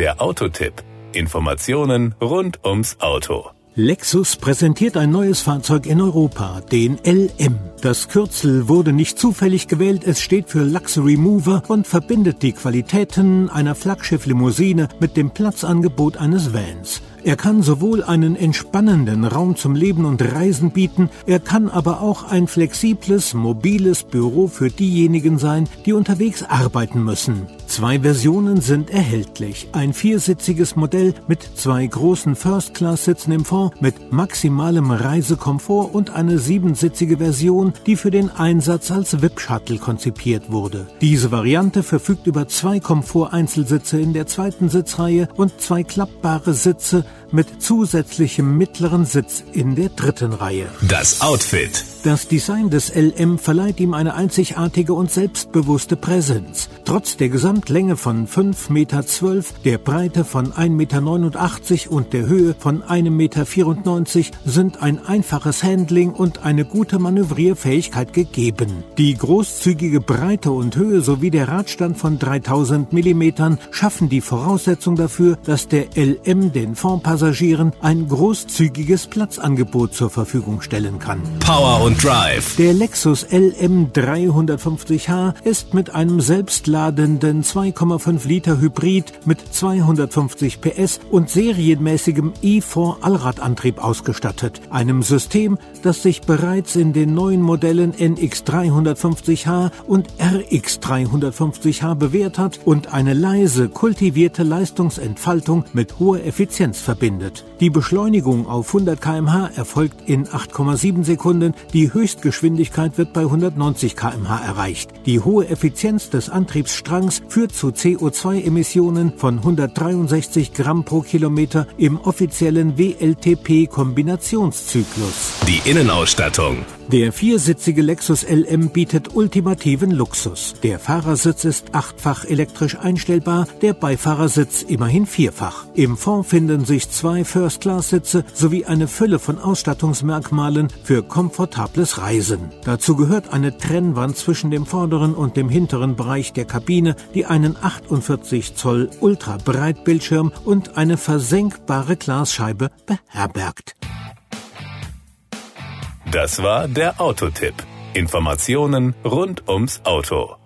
Der Autotipp. Informationen rund ums Auto. Lexus präsentiert ein neues Fahrzeug in Europa, den LM. Das Kürzel wurde nicht zufällig gewählt, es steht für Luxury Mover und verbindet die Qualitäten einer Flaggschiff-Limousine mit dem Platzangebot eines Vans. Er kann sowohl einen entspannenden Raum zum Leben und Reisen bieten, er kann aber auch ein flexibles, mobiles Büro für diejenigen sein, die unterwegs arbeiten müssen. Zwei Versionen sind erhältlich. Ein viersitziges Modell mit zwei großen First-Class-Sitzen im Fond mit maximalem Reisekomfort und eine siebensitzige Version, die für den Einsatz als VIP-Shuttle konzipiert wurde. Diese Variante verfügt über zwei Komfort-Einzelsitze in der zweiten Sitzreihe und zwei klappbare Sitze mit zusätzlichem mittleren Sitz in der dritten Reihe. Das Outfit. Das Design des LM verleiht ihm eine einzigartige und selbstbewusste Präsenz. Trotz der Gesamtlänge von 5,12 Meter, der Breite von 1,89 Meter und der Höhe von 1,94 Meter sind ein einfaches Handling und eine gute Manövrierfähigkeit gegeben. Die großzügige Breite und Höhe sowie der Radstand von 3000 Millimetern schaffen die Voraussetzung dafür, dass der LM den Fondpassagieren ein großzügiges Platzangebot zur Verfügung stellen kann. Power und Drive. Der Lexus LM 350h ist mit einem selbstladenden 2,5 Liter Hybrid mit 250 PS und serienmäßigem E4 Allradantrieb ausgestattet. Einem System, das sich bereits in den neuen Modellen NX 350h und RX 350h bewährt hat und eine leise, kultivierte Leistungsentfaltung mit hoher Effizienz verbindet. Die Beschleunigung auf 100 kmh erfolgt in 8,7 Sekunden, die Höchstgeschwindigkeit wird bei 190 kmh erreicht. Die hohe Effizienz des Antriebsstrangs führt zu CO2-Emissionen von 163 Gramm pro Kilometer im offiziellen WLTP-Kombinationszyklus. Die Innenausstattung. Der viersitzige Lexus LM bietet ultimativen Luxus. Der Fahrersitz ist achtfach elektrisch einstellbar, der Beifahrersitz immerhin vierfach. Im Fond finden sich zwei First-Class-Sitze sowie eine Fülle von Ausstattungsmerkmalen für komfortables Reisen. Dazu gehört eine Trennwand zwischen dem vorderen und dem hinteren Bereich der Kabine, die einen 48 Zoll Ultrabreitbildschirm und eine versenkbare Glasscheibe beherbergt. Das war der Autotipp. Informationen rund ums Auto.